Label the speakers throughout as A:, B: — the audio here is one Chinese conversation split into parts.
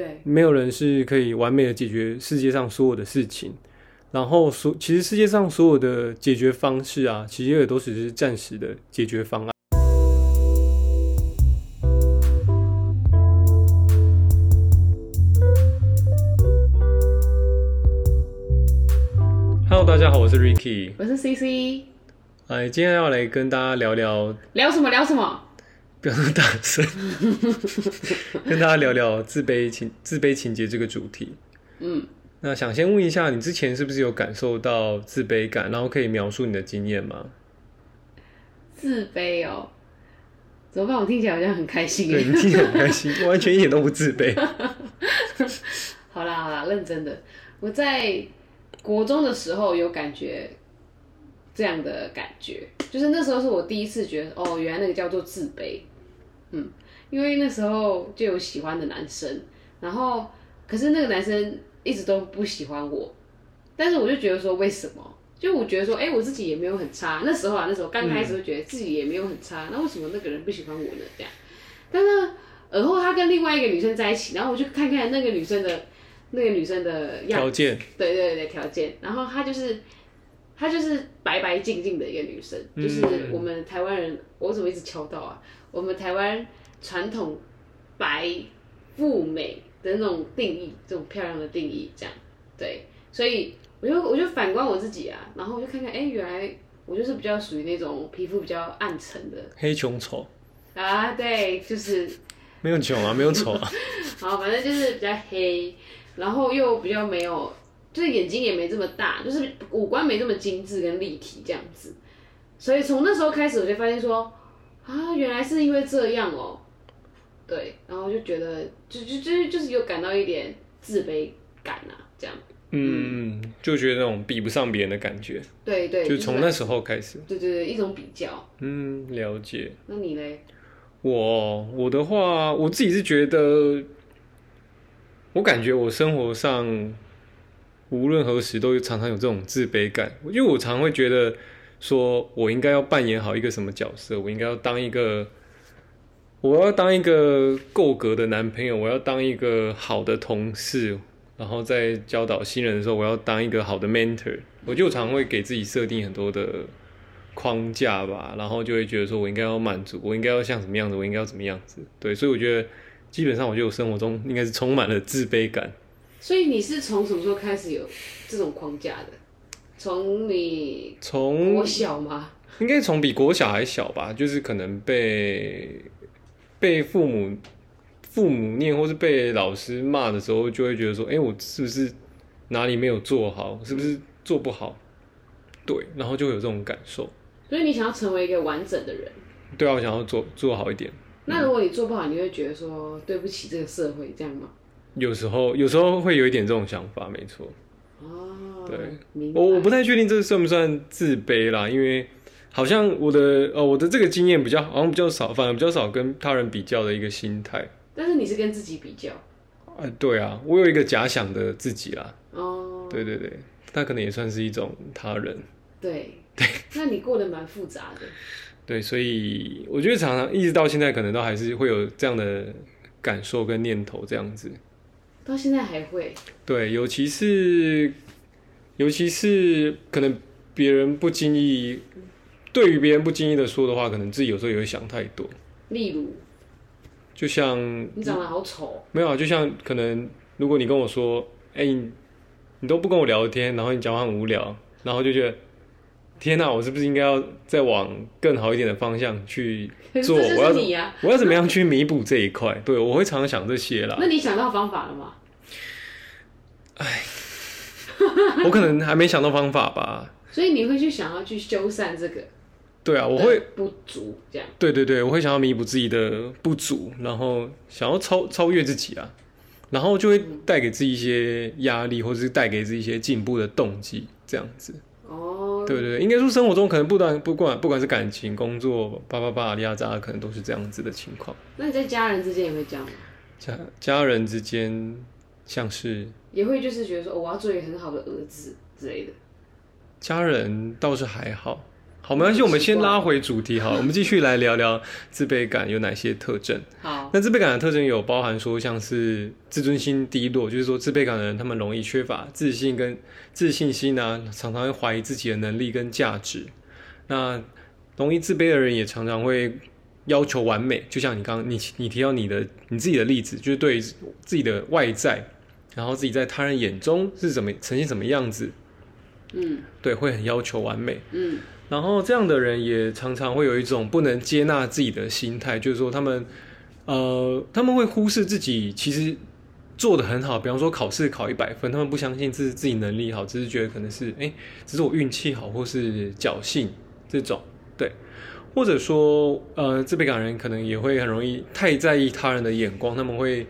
A: 对，
B: 没有人是可以完美的解决世界上所有的事情。然后所其实世界上所有的解决方式啊，其实也都只是暂时的解决方案。Hello，大家好，我是 Ricky。
A: 我是 CC，
B: 哎，今天要来跟大家聊聊，
A: 聊什么聊什么？
B: 不要那么大声，跟大家聊聊自卑情自卑情节这个主题。
A: 嗯，
B: 那想先问一下，你之前是不是有感受到自卑感？然后可以描述你的经验吗？
A: 自卑哦，怎么办？我听起来好像很开心
B: 对，你听起来很开心，完全一点都不自卑。
A: 好啦好啦，认真的，我在国中的时候有感觉这样的感觉，就是那时候是我第一次觉得，哦，原来那个叫做自卑。嗯，因为那时候就有喜欢的男生，然后可是那个男生一直都不喜欢我，但是我就觉得说，为什么？就我觉得说，哎、我自己也没有很差。那时候啊，那时候刚开始就觉得自己也没有很差，那为什么那个人不喜欢我呢？这样，但是而后他跟另外一个女生在一起，然后我就看看那个女生的那个女生的样
B: 条件，
A: 对对对条件，然后她就是她就是白白净净的一个女生，
B: 嗯
A: 就是我们台湾人，我怎么一直敲到啊？我们台湾传统白富美的那种定义，这种漂亮的定义，这样对，所以我就我就反观我自己啊，然后我就看看，哎、原来我就是比较属于那种皮肤比较暗沉的
B: 黑穷丑，
A: 啊，对，就是
B: 没有穷啊，没有丑啊。
A: 好，反正就是比较黑，然后又比较没有，就是眼睛也没这么大，就是五官没这么精致跟立体这样子。所以从那时候开始，我就发现说，啊，原来是因为这样哦、对，然后就觉得，就就就就是有感到一点自卑感啊，这样。
B: 嗯，就觉得那种比不上别人的感觉，
A: 对对，
B: 就是从那时候开始。
A: 对对对一种比较。
B: 嗯，了解。
A: 那你嘞？
B: 我我的话，我自己是觉得，我感觉我生活上无论何时都常常有这种自卑感，因为我常会觉得说我应该要扮演好一个什么角色，我应该要当一个，我要当一个够格的男朋友，我要当一个好的同事，然后在教导新人的时候，我要当一个好的 mentor，我就常会给自己设定很多的框架吧，然后就会觉得说我应该要满足，我应该要像什么样子，我应该要怎么样子，对，所以我觉得基本上我觉得我生活中应该是充满了自卑感。
A: 所以你是从什么时候开始有这种框架的？从你
B: 从
A: 国小吗？
B: 应该从比国小还小吧，就是可能被被父母父母念或是被老师骂的时候，就会觉得说，哎、我是不是哪里没有做好，是不是做不好？对，然后就会有这种感受。
A: 所以你想要成为一个完整的人。
B: 对啊，我想要做做好一点。
A: 那如果你做不好，你会觉得说对不起这个社会，这样吗？
B: 有时候有时候会有一点这种想法，没错。
A: 哦，
B: 对，我我不太确定这算不算自卑啦，因为好像我的呃我的这个经验比较好像比较少，反而比较少跟他人比较的一个心态。
A: 但是你是跟自己比较
B: 啊，对啊，我有一个假想的自己啦，
A: 哦，
B: 对对对，那可能也算是一种他人，
A: 对对，那你过得蛮复杂的。
B: 对，所以我觉得常常一直到现在，可能都还是会有这样的感受跟念头这样子。
A: 到现在还会
B: 对，尤其是尤其是可能别人不经意，对于别人不经意的说的话，可能自己有时候也会想太多。
A: 例如
B: 就像
A: 你长得好丑，
B: 没有啊，就像可能如果你跟我说，哎、你你都不跟我聊天，然后你讲话很无聊，然后就觉得。天哪、我是不是应该要再往更好一点的方向去 做？我要我要怎么样去弥补这一块？对我会常常想这些啦。
A: 那你想到方法了吗？
B: 我可能还没想到方法吧。
A: 所以你会去想要去修缮这个，
B: 对啊，我会，
A: 不足这样。
B: 对对对，我会想要弥补自己的不足，然后想要超超越自己啊，然后就会带给自己一些压力，或者是带给自己一些进步的动机，这样子。
A: 哦，
B: 对对对，应该说生活中可能不断不管不管是感情、工作、叭叭叭、压榨，可能都是这样子的情况。
A: 那你在家人之间也会这样吗？
B: 家家人之间，像是
A: 也会就是觉得说，哦，我要做一个很好的儿子之类的。
B: 家人倒是还好，好，没关系，我们先拉回主题好了，我们继续来聊聊自卑感有哪些特征。
A: 好，
B: 那自卑感的特征有包含说像是自尊心低落，就是说自卑感的人他们容易缺乏自信跟自信心啊，常常会怀疑自己的能力跟价值。那容易自卑的人也常常会要求完美，就像你刚刚你你提到你的你自己的例子，就是对自己的外在，然后自己在他人眼中是怎么呈现什么样子，
A: 嗯。
B: 对，会很要求完美。
A: 嗯。
B: 然后这样的人也常常会有一种不能接纳自己的心态，就是说他们，呃，他们会忽视自己其实做的很好，比方说考试考一百分，他们不相信自自己能力好，只是觉得可能是哎，只是我运气好，或是侥幸这种，对，或者说呃，自卑感人可能也会很容易太在意他人的眼光，他们会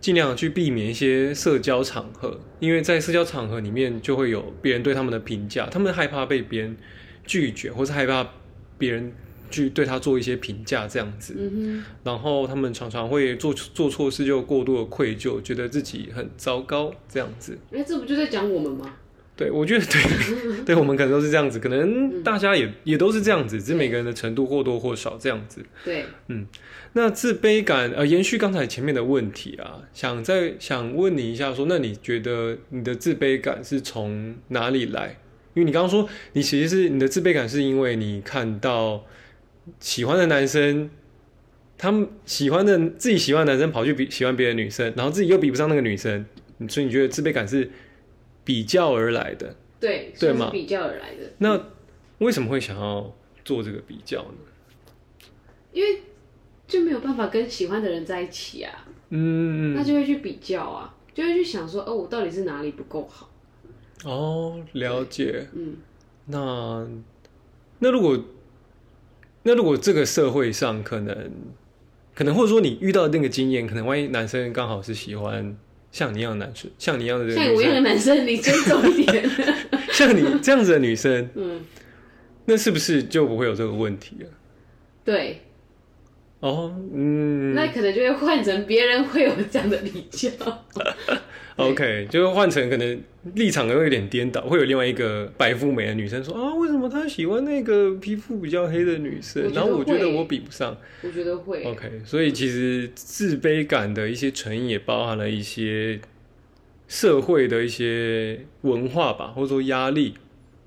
B: 尽量去避免一些社交场合，因为在社交场合里面就会有别人对他们的评价，他们害怕被别人拒绝，或是害怕别人去对他做一些评价这样子，
A: 嗯
B: 然后他们常常会做做错事就过度的愧疚，觉得自己很糟糕这样子。
A: 哎，这不就在讲我们吗？
B: 对，我觉得对，对我们可能都是这样子，可能大家也也都是这样子，只是每个人的程度或多或少这样子。
A: 对，嗯
B: 那自卑感，呃，延续刚才前面的问题啊，想再想问你一下说，那你觉得你的自卑感是从哪里来？因为你刚刚说你其实是你的自卑感是因为你看到喜欢的男生，他们喜欢的自己喜欢的男生跑去比喜欢别的女生，然后自己又比不上那个女生，所以你觉得自卑感是比较而来的。
A: 对，
B: 对嘛
A: 算是比较而来的，
B: 那为什么会想要做这个比较呢？
A: 因为就没有办法跟喜欢的人在一起啊，
B: 嗯，
A: 那就会去比较啊，就会去想说，哦，我到底是哪里不够好？
B: 哦，了解。
A: 嗯，
B: 那那如果那如果这个社会上可能可能或者说你遇到的那个经验，可能万一男生刚好是喜欢像你一样的男生，像你一样的
A: 像我一样的，男生，你尊重一点。
B: 像你这样子的女生，
A: 嗯，
B: 那是不是就不会有这个问题了？
A: 对，
B: 哦，嗯
A: 那可能就会换成别人会有这样的比较。
B: ，OK，就是换成可能立场会有点颠倒，会有另外一个白富美的女生说啊，为什么她喜欢那个皮肤比较黑的女生然后我觉得我比不上。
A: 我觉得会。
B: OK，所以其实自卑感的一些成因也包含了一些社会的一些文化吧，或者说压力，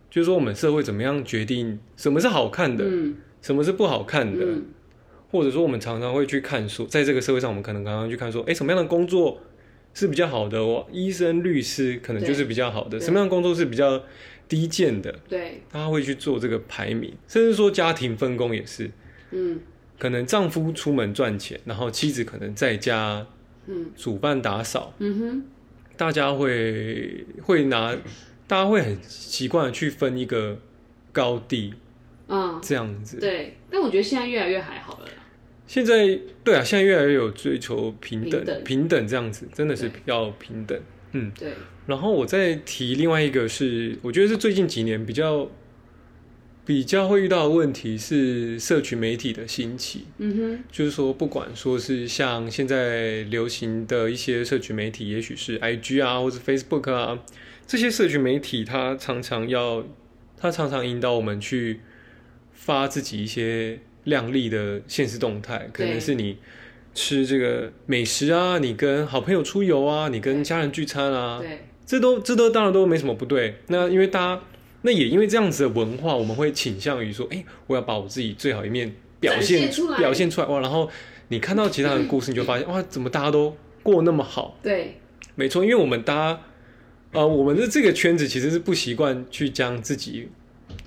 B: 就是说我们社会怎么样决定什么是好看的，
A: 嗯
B: 什么是不好看的，
A: 嗯
B: 或者说我们常常会去看说，在这个社会上，我们可能常常去看说，哎，什么样的工作是比较好的？哦，医生、律师可能就是比较好的，什么样的工作是比较低贱的？
A: 对，
B: 他会去做这个排名，甚至说家庭分工也是。
A: 嗯
B: 可能丈夫出门赚钱，然后妻子可能在家
A: 嗯
B: 煮饭打扫，
A: 嗯哼，
B: 大家会会拿，大家会很习惯的去分一个高低
A: 嗯，
B: 这样子。
A: 对。但我觉得现在越来越还好了啦。
B: 现在对啊，现在越来越有追求平等，
A: 平等
B: 这样子，真的是
A: 对
B: 要平等。嗯，
A: 对，
B: 然后我再提另外一个是，我觉得是最近几年比较比较会遇到的问题是社群媒体的兴起。
A: 嗯哼，
B: 就是说，不管说是像现在流行的一些社群媒体，也许是 IG 啊，或是 Facebook 啊，这些社群媒体，它常常要，它常常引导我们去发自己一些亮丽的现实动态，可能是你吃这个美食啊，你跟好朋友出游啊，你跟家人聚餐啊，
A: 对，
B: 这都这都当然都没什么不对。那因为大家，那也因为这样子的文化，我们会倾向于说，哎、我要把我自己最好一面表现
A: 现出来
B: 表现出来哇。然后你看到其他人的故事，你就发现 哇，怎么大家都过那么好？
A: 对，
B: 没错，因为我们大家，呃，我们的这个圈子其实是不习惯去将自己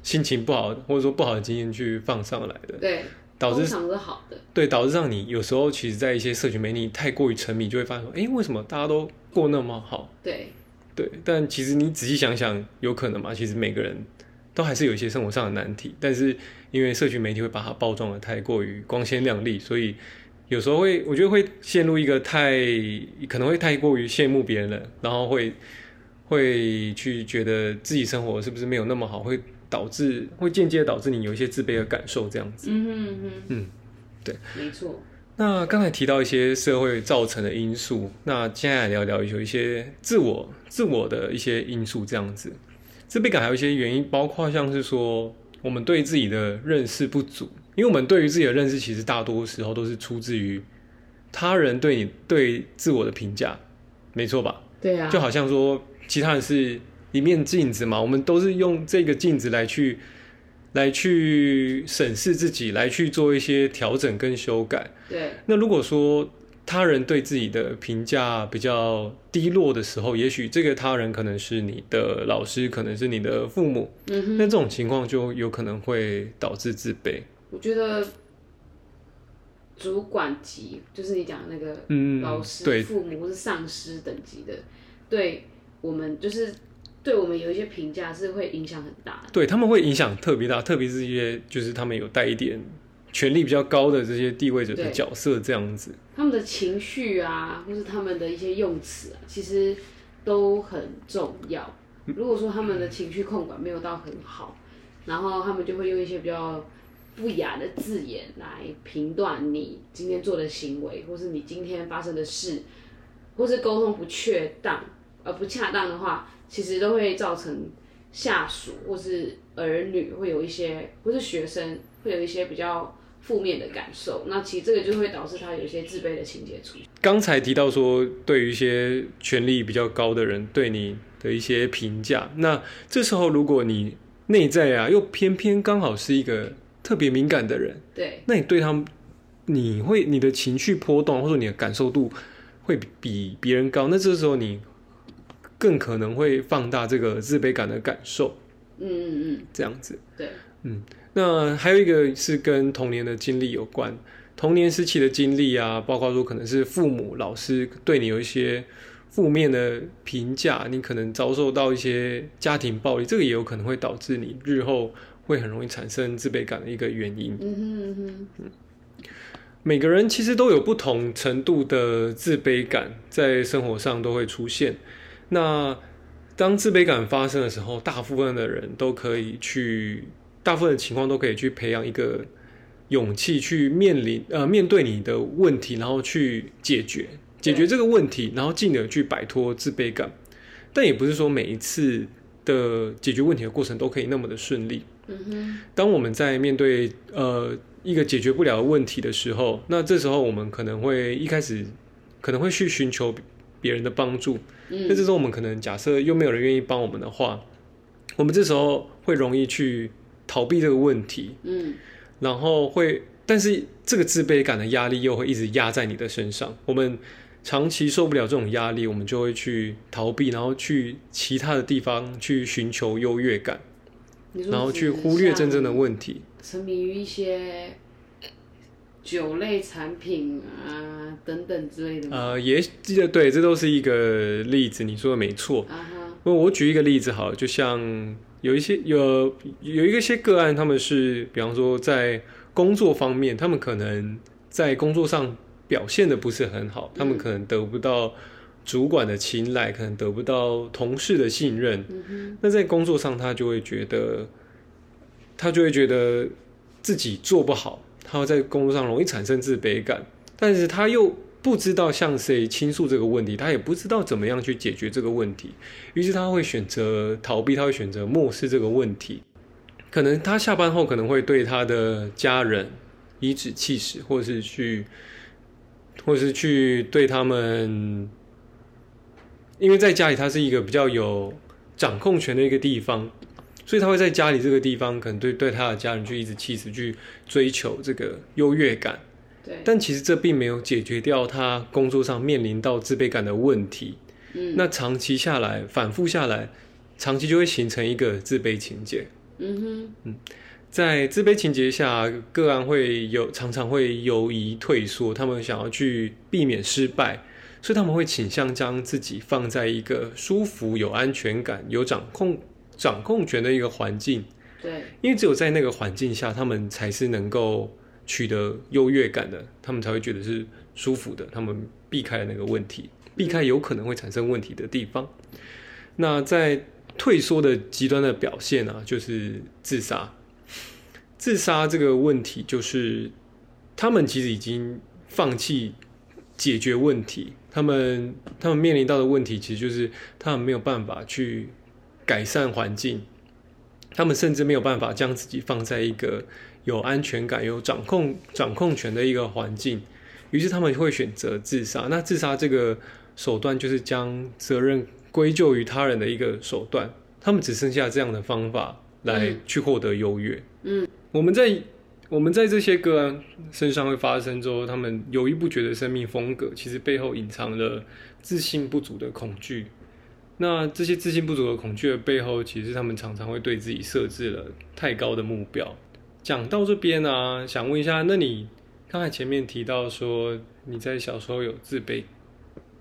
B: 心情不好或者说不好的经验去放上来的，
A: 对，
B: 导致
A: 是好的。
B: 对导致让你有时候其实，在一些社群媒体太过于沉迷，就会发现说，哎、为什么大家都过那么好？
A: 对，
B: 对，但其实你仔细想想，有可能嘛？其实每个人都还是有一些生活上的难题，但是因为社群媒体会把它包装的太过于光鲜亮丽，所以有时候会，我觉得会陷入一个太可能会太过于羡慕别人了，然后会会去觉得自己生活是不是没有那么好，会导致会间接导致你有一些自卑的感受，这样子。
A: 嗯哼嗯，
B: 嗯，对，
A: 没错。
B: 那刚才提到一些社会造成的因素，那接下来聊聊有一些自我自我的一些因素，这样子。自卑感还有一些原因，包括像是说我们对自己的认识不足，因为我们对于自己的认识，其实大多时候都是出自于他人对你对自我的评价，没错吧？
A: 对啊，
B: 就好像说，其他人是一面镜子嘛，我们都是用这个镜子来去来去审视自己，来去做一些调整跟修改。
A: 对，
B: 那如果说他人对自己的评价比较低落的时候，也许这个他人可能是你的老师，可能是你的父母，
A: 嗯哼，
B: 那这种情况就有可能会导致自卑。
A: 我觉得主管级就是你讲的那个
B: 嗯
A: 老，师、
B: 对，
A: 父母或是上司等级的，对我们就是对我们有一些评价是会影响很大的。
B: 对他们会影响特别大，特别是一些就是他们有带一点权力比较高的这些地位者的角色这样子。
A: 他们的情绪啊，或是他们的一些用词啊，其实都很重要。如果说他们的情绪控管没有到很好，然后他们就会用一些比较不雅的字眼来评断你今天做的行为，或是你今天发生的事，或是沟通不确当呃不恰当的话，其实都会造成下属或是儿女会有一些，或是学生会有一些比较负面的感受。那其实这个就会导致他有一些自卑的情节出现。
B: 刚才提到说，对于一些权力比较高的人对你的一些评价，那这时候如果你内在啊又偏偏刚好是一个特别敏感的人，
A: 对，
B: 那你对他们，你会你的情绪波动或者你的感受度会比比别人高，那这时候你更可能会放大这个自卑感的感受，
A: 嗯嗯嗯，
B: 这样子。
A: 对，嗯
B: 那还有一个是跟童年的经历有关，童年时期的经历啊，包括说可能是父母、老师对你有一些负面的评价，你可能遭受到一些家庭暴力，这个也有可能会导致你日后会很容易产生自卑感的一个原因。
A: 嗯哼嗯哼，
B: 每个人其实都有不同程度的自卑感，在生活上都会出现。那当自卑感发生的时候，大部分的人都可以去，大部分的情况都可以去培养一个勇气，去面临呃面对你的问题，然后去解决解决这个问题，然后进而去摆脱自卑感。但也不是说每一次的解决问题的过程都可以那么的顺利。
A: 嗯哼，
B: 当我们在面对呃一个解决不了的问题的时候，那这时候我们可能会一开始可能会去寻求别人的帮助。
A: 嗯
B: 那这时候我们可能假设又没有人愿意帮我们的话，我们这时候会容易去逃避这个问题，
A: 嗯
B: 然后会，但是这个自卑感的压力又会一直压在你的身上。我们长期受不了这种压力，我们就会去逃避，然后去其他的地方去寻求优越感，然后去忽略真正的问题。
A: 沉迷于一些酒类产品啊等等之类的吗？
B: 呃，也记得对，这都是一个例子，你说的没错。
A: 啊哈，
B: 我我举一个例子好了，就像有一些有有一些个案，他们是比方说在工作方面，他们可能在工作上表现的不是很好，他们可能得不到主管的青睐，可能得不到同事的信任。
A: 嗯哼，
B: 那在工作上，他就会觉得，他就会觉得自己做不好，他会在工作上容易产生自卑感，但是他又不知道向谁倾诉这个问题，他也不知道怎么样去解决这个问题，于是他会选择逃避，他会选择漠视这个问题。可能他下班后可能会对他的家人颐指气使，或是去，或是去对他们，因为在家里他是一个比较有掌控权的一个地方，所以他会在家里这个地方，可能对对他的家人去一直气死，去追求这个优越感。
A: 对，
B: 但其实这并没有解决掉他工作上面临到自卑感的问题。
A: 嗯
B: 那长期下来，反复下来，长期就会形成一个自卑情节。
A: 嗯哼，
B: 在自卑情节下，个案会有常常会犹疑退缩，他们想要去避免失败，所以他们会倾向将自己放在一个舒服、有安全感、有掌控掌控权的一个环境，
A: 对，
B: 因为只有在那个环境下，他们才是能够取得优越感的，他们才会觉得是舒服的，他们避开了那个问题，避开有可能会产生问题的地方。那在退缩的极端的表现啊，就是自杀。自杀这个问题，就是他们其实已经放弃解决问题，他们他们面临到的问题，其实就是他们没有办法去改善环境，他们甚至没有办法将自己放在一个有安全感、有掌控掌控权的一个环境，于是他们会选择自杀。那自杀这个手段就是将责任归咎于他人的一个手段，他们只剩下这样的方法来去获得优越。
A: 嗯，
B: 我们在我们在这些个案身上会发生之后，他们犹豫不决的生命风格，其实背后隐藏了自信不足的恐惧。那这些自信不足的恐惧的背后，其实他们常常会对自己设置了太高的目标。讲到这边呢、想问一下，那你刚才前面提到说你在小时候有自卑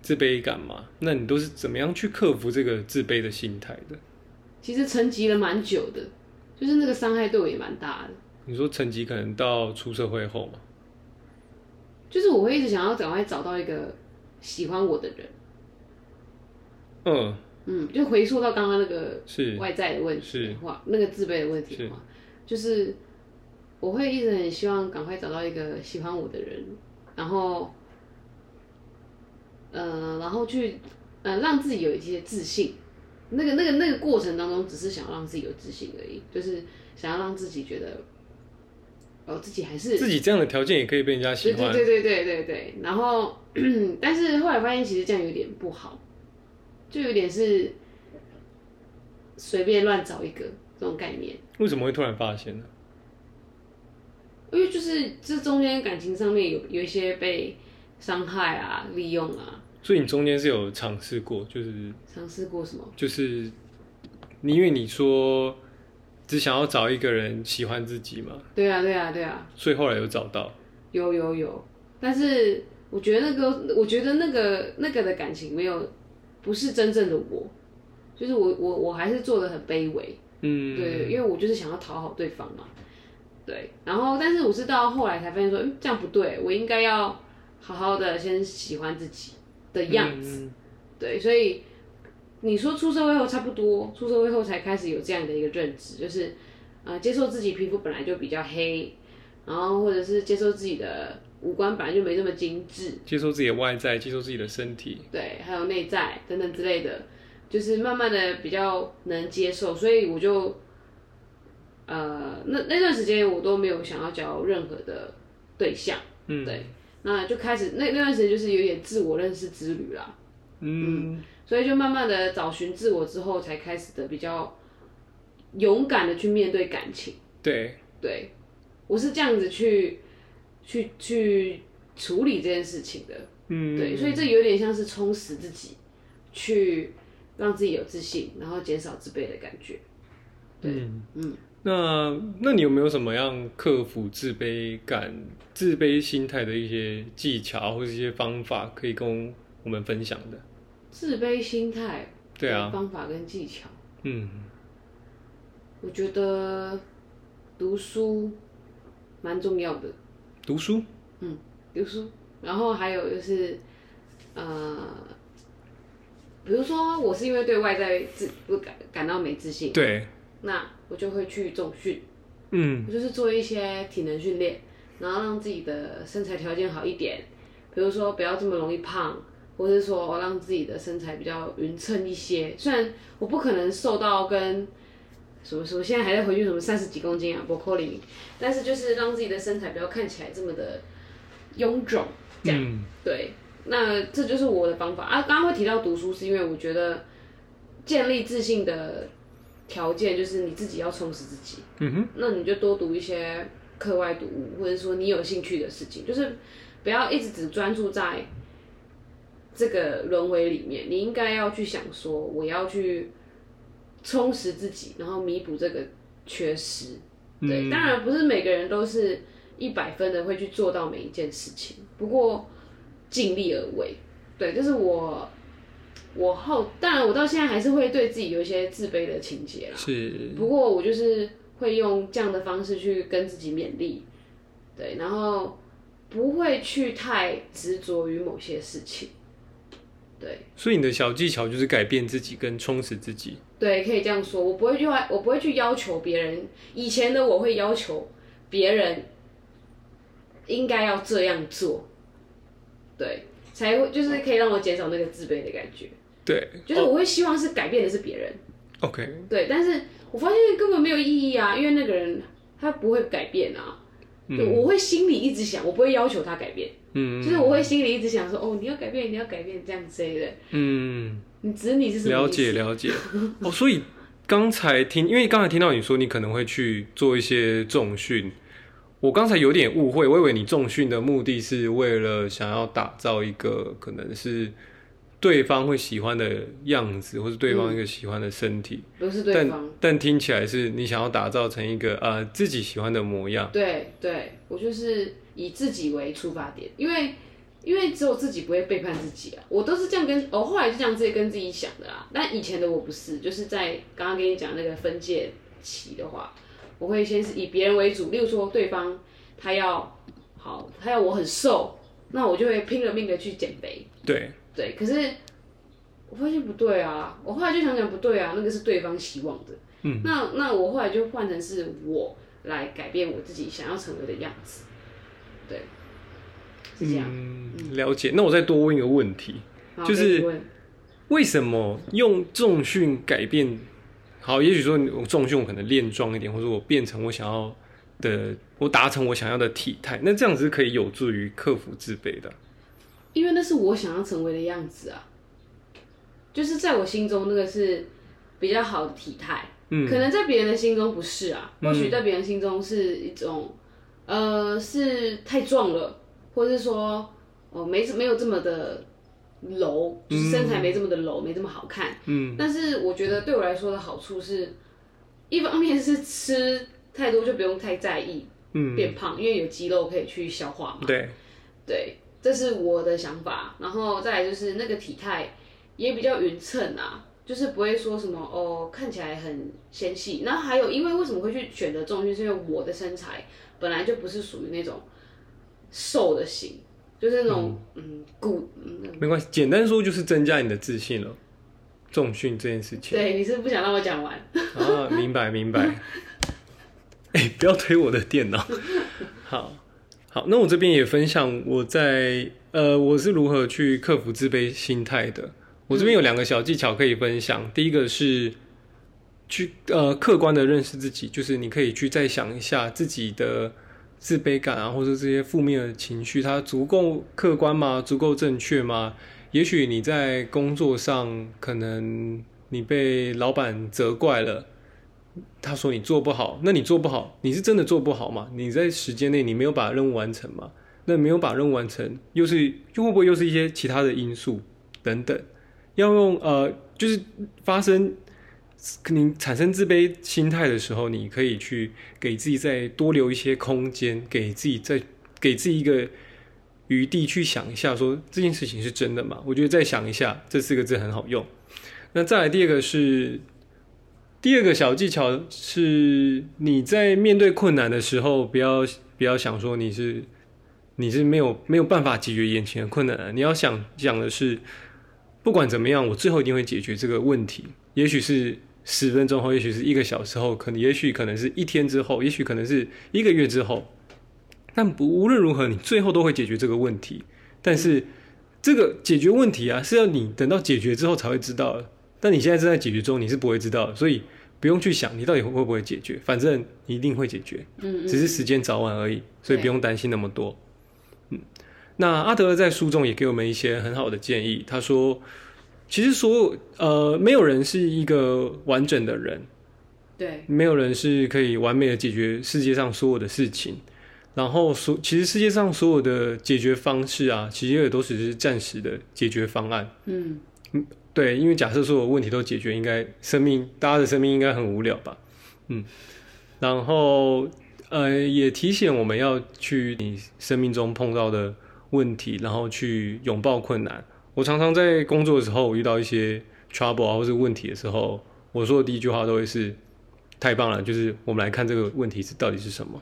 B: 自卑感嘛？那你都是怎么样去克服这个自卑的心态的？
A: 其实沉积了蛮久的，就是那个伤害对我也蛮大的。
B: 你说成绩可能到出社会后嘛？
A: 就是我会一直想要赶快找到一个喜欢我的人，
B: 嗯，
A: 嗯，就回溯到刚刚那个
B: 是
A: 外在的问题
B: 是
A: 的话，那个自卑的问题的话，就是我会一直很希望赶快找到一个喜欢我的人，然后，呃，然后去呃让自己有一些自信。那个、那个、那个过程当中，只是想要让自己有自信而已，就是想要让自己觉得，哦，自己还是
B: 自己这样的条件也可以被人家喜
A: 对对。对对对对对。然后，但是后来发现其实这样有点不好，就有点是随便乱找一个这种概念，
B: 为什么会突然发现呢？
A: 因为就是这中间感情上面有有一些被伤害啊、利用啊，
B: 所以你中间是有尝试过，就是
A: 尝试过什么？
B: 就是你因为你说只想要找一个人喜欢自己嘛，
A: 对啊对啊对啊，
B: 所以后来有找到。
A: 有有有，但是我觉得那个，我觉得那个那个的感情没有，不是真正的我，就是我我我还是做的很卑微。
B: 嗯，
A: 对，因为我就是想要讨好对方嘛。对，然后但是我是到后来才发现说，嗯，这样不对，我应该要好好的先喜欢自己的样子。
B: 嗯
A: 对，所以你说出社会后差不多，出社会后才开始有这样的一个认知，就是呃接受自己皮肤本来就比较黑，然后或者是接受自己的五官本来就没那么精致，
B: 接受自己的外在，接受自己的身体。
A: 对，还有内在等等之类的，就是慢慢的比较能接受，所以我就，呃，那那段时间我都没有想要交任何的对象，
B: 嗯，
A: 对，那就开始那那段时间就是有点自我认识之旅啦，
B: 嗯，
A: 所以就慢慢的找寻自我之后，才开始的比较勇敢的去面对感情，
B: 对，
A: 对我是这样子去去去处理这件事情的，
B: 嗯，
A: 对，所以这有点像是充实自己，去让自己有自信，然后减少自卑的感觉。
B: 对嗯。那那你有没有什么样克服自卑感、自卑心态的一些技巧或者一些方法，可以跟我们分享的？
A: 自卑心态
B: 对啊。
A: 方法跟技巧，
B: 嗯，
A: 我觉得读书蛮重要的，
B: 读书，嗯
A: 读书，然后还有就是呃，比如说我是因为对外在自不感感到没自信，
B: 对，
A: 那我就会去重训。
B: 嗯。
A: 我就是做一些体能训练，然后让自己的身材条件好一点，比如说不要这么容易胖，或者是说让自己的身材比较匀称一些。虽然我不可能瘦到跟什么什么现在还在回去什么三十几公斤啊，不可能，但是就是让自己的身材不要看起来这么的臃肿，这样、
B: 嗯
A: 对。那这就是我的方法啊。刚刚会提到读书，是因为我觉得建立自信的条件就是你自己要充实自己。
B: 嗯哼，
A: 那你就多读一些课外读物，或者说你有兴趣的事情，就是不要一直只专注在这个轮回里面。你应该要去想说，我要去充实自己，然后弥补这个缺失。对，当然不是每个人都是一百分的会去做到每一件事情，不过尽力而为。对，就是我我后，当然我到现在还是会对自己有一些自卑的情节啦。
B: 是，
A: 不过我就是会用这样的方式去跟自己勉励，对，然后不会去太执着于某些事情，对
B: 所以你的小技巧就是改变自己跟充实自己。
A: 对，可以这样说。我不会去我不会去要求别人，以前的我会要求别人应该要这样做，对，才会就是可以让我减少那个自卑的感觉。
B: 对，
A: 就是我会希望是改变的是别人
B: ，OK，
A: 对，但是我发现根本没有意义啊，因为那个人他不会改变啊。对，我会心里一直想，我不会要求他改变。
B: 嗯
A: 就是我会心里一直想说，哦，你要改变，你要改变，这样之类的。
B: 嗯，
A: 你子女是什么
B: 了？解了解。哦，所以刚才听，因为刚才听到你说你可能会去做一些重训，我刚才有点误会，我以为你重训的目的是为了想要打造一个可能是对方会喜欢的样子，或是对方一个喜欢的身体，
A: 不是对
B: 但
A: 方。
B: 但听起来是你想要打造成一个呃自己喜欢的模样。
A: 对对，我就是以自己为出发点，因为因为只有自己不会背叛自己啊，我都是这样跟，我、后来就这样自己跟自己想的啦。但以前的我不是，就是在刚刚跟你讲那个分界期的话，我会先是以别人为主，例如说对方他要好，他要我很瘦，那我就会拼了命的去减肥。
B: 对，
A: 对，可是我发现不对啊，我后来就想想不对啊，那个是对方希望的。嗯，那那我后来就换成是我来改变我自己想要成为的样子。对，是这样。
B: 嗯，了解。那我再多问一个问题，就是为什么用重训改变？好，也许说我重训我可能练壮一点，或者我变成我想要的，我达成我想要的体态，那这样子是可以有助于克服自卑的。
A: 因为那是我想要成为的样子啊，就是在我心中那个是比较好的体态。
B: 嗯
A: 可能在别人的心中不是啊，或许在别人心中是一种，呃，是太壮了，或者是说，哦，没没有这么的柔，就是身材没这么的柔，没这么好看。
B: 嗯，
A: 但是我觉得对我来说的好处是，一方 面是吃太多就不用太在意
B: 嗯，
A: 变胖，因为有肌肉可以去消化嘛。
B: 对，
A: 对，这是我的想法。然后再来就是那个体态也比较匀称啊，就是不会说什么哦看起来很纤细。然后还有，因为为什么会去选择重训，是因为我的身材本来就不是属于那种瘦的型，就是那种嗯骨嗯。
B: 没关系。简单说就是增加你的自信了。重训这件事情
A: 对，你是不想让我讲完？
B: 啊，明白明白。哎、不要推我的电脑。好，好，那我这边也分享我在呃，我是如何去克服自卑心态的。我这边有两个小技巧可以分享。第一个是去呃客观的认识自己，就是你可以去再想一下自己的自卑感啊，或者这些负面的情绪，它足够客观吗？足够正确吗？也许你在工作上，可能你被老板责怪了。他说你做不好，那你做不好，你是真的做不好吗？你在时间内你没有把任务完成吗？那没有把任务完成，又是又会不会又是一些其他的因素等等？要用呃，就是发生你产生自卑心态的时候，你可以去给自己再多留一些空间，给自己再给自己一个余地去想一下，说这件事情是真的吗？我觉得再想一下这四个字很好用。那再来第二个是。第二个小技巧是，你在面对困难的时候，不要不要想说你是你是没有没有办法解决眼前的困难，你要想想的是，不管怎么样，我最后一定会解决这个问题。也许是十分钟后，也许是一个小时后，可能也许可能是一天之后，也许可能是一个月之后。但不无论如何，你最后都会解决这个问题。但是这个解决问题啊，是要你等到解决之后才会知道的。但你现在正在解决中，你是不会知道的，所以不用去想你到底会不会解决，反正你一定会解决，
A: 嗯，
B: 只是时间早晚而已，所以不用担心那么多。嗯，那阿德勒在书中也给我们一些很好的建议，他说，其实所有呃，没有人是一个完整的人，
A: 对，
B: 没有人是可以完美的解决世界上所有的事情。然后所其实世界上所有的解决方式啊，其实也都只是暂时的解决方案。
A: 嗯，
B: 对，因为假设所有问题都解决，应该生命大家的生命应该很无聊吧？嗯，然后呃也提醒我们要去你生命中碰到的问题，然后去拥抱困难。我常常在工作的时候，我遇到一些 trouble 啊或是问题的时候，我说的第一句话都会是太棒了，就是我们来看这个问题是到底是什么，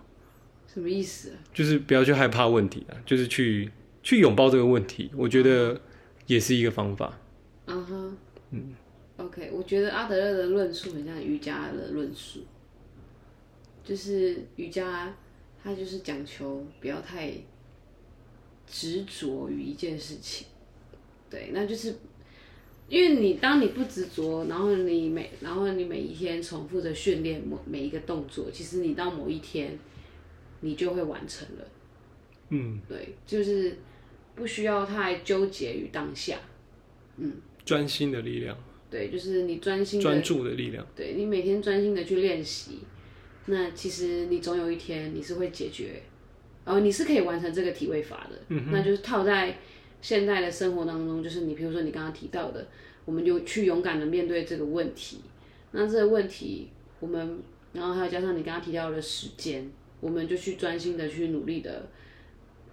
A: 什么意思啊？
B: 就是不要去害怕问题啊，就是去去拥抱这个问题，我觉得也是一个方法。
A: 嗯哼，嗯，OK，我觉得阿德勒的论述很像瑜伽的论述，就是瑜伽，它就是讲求不要太执着于一件事情，对，那就是因为你当你不执着，然后你每然后你每一天重复的训练某每一个动作，其实你到某一天，你就会完成了。
B: 嗯，
A: 对，就是不需要太纠结于当下。
B: 嗯专心的力量，
A: 对，就是你专心
B: 专注的力量。
A: 对你每天专心的去练习，那其实你总有一天你是会解决，然后你是可以完成这个体位法的。那就是套在现在的生活当中，就是你比如说你刚刚提到的，我们就去勇敢的面对这个问题。那这个问题，我们然后还有加上你刚刚提到的时间，我们就去专心的去努力的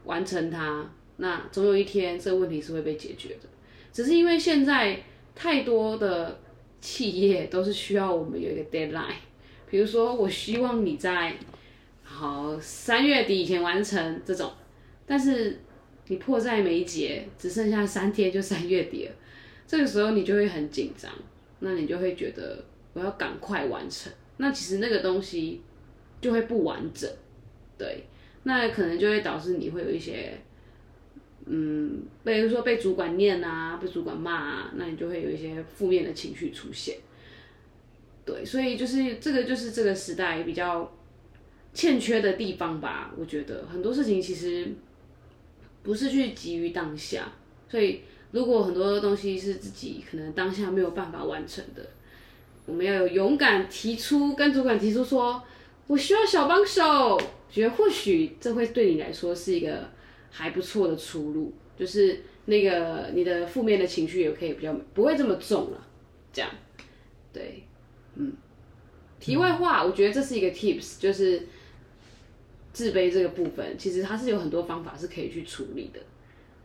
A: 完成它。那总有一天这个问题是会被解决的。只是因为现在太多的企业都是需要我们有一个 deadline，比如说我希望你在好三月底以前完成这种，但是你迫在眉睫，只剩下三天就三月底了，这个时候你就会很紧张，那你就会觉得我要赶快完成，那其实那个东西就会不完整，对，那可能就会导致你会有一些。嗯，比如说被主管念啊，被主管骂啊，那你就会有一些负面的情绪出现。对，所以就是这个就是这个时代比较欠缺的地方吧。我觉得很多事情其实不是去急于当下，所以如果很多东西是自己可能当下没有办法完成的，我们要有勇敢提出跟主管提出说，我需要小帮手，觉得或许这会对你来说是一个。还不错的出路，就是那个你的负面的情绪也可以比较不会这么重了，这样，对，嗯。题外话，我觉得这是一个 tips，就是自卑这个部分，其实它是有很多方法是可以去处理的，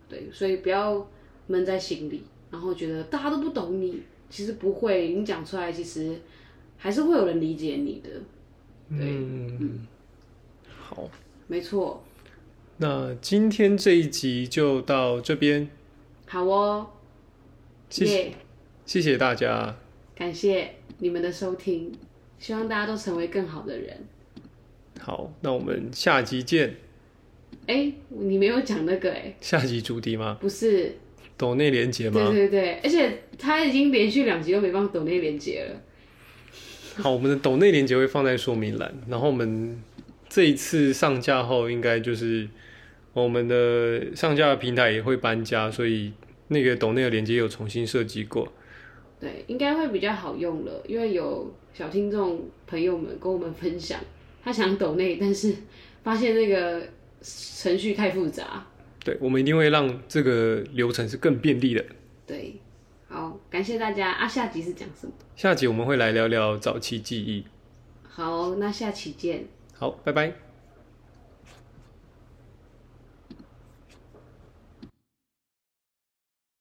A: 对，所以不要闷在心里，然后觉得大家都不懂你，其实不会，你讲出来其实还是会有人理解你的，对，嗯，
B: 好，
A: 没错。
B: 那今天这一集就到这边。
A: 好哦，
B: 谢谢，谢谢大家，
A: 感谢你们的收听，希望大家都成为更好的人。
B: 好，那我们下集见。
A: 哎，你没有讲那个哎，
B: 下集主题吗？
A: 不是，
B: 抖内连接吗？
A: 对对对，而且他已经连续两集都没放抖内连接了。
B: 好，我们的抖内连接会放在说明栏，然后我们这一次上架后，应该就是。我们的上架平台也会搬家，所以那个抖内的连接有重新设计过。
A: 对，应该会比较好用了，因为有小听众朋友们跟我们分享，他想抖内，但是发现那个程序太复杂。
B: 对，我们一定会让这个流程是更便利的。
A: 对，好，感谢大家啊！下集是讲什么？
B: 下集我们会来聊聊早期记忆。
A: 好，那下期见。
B: 好，拜拜。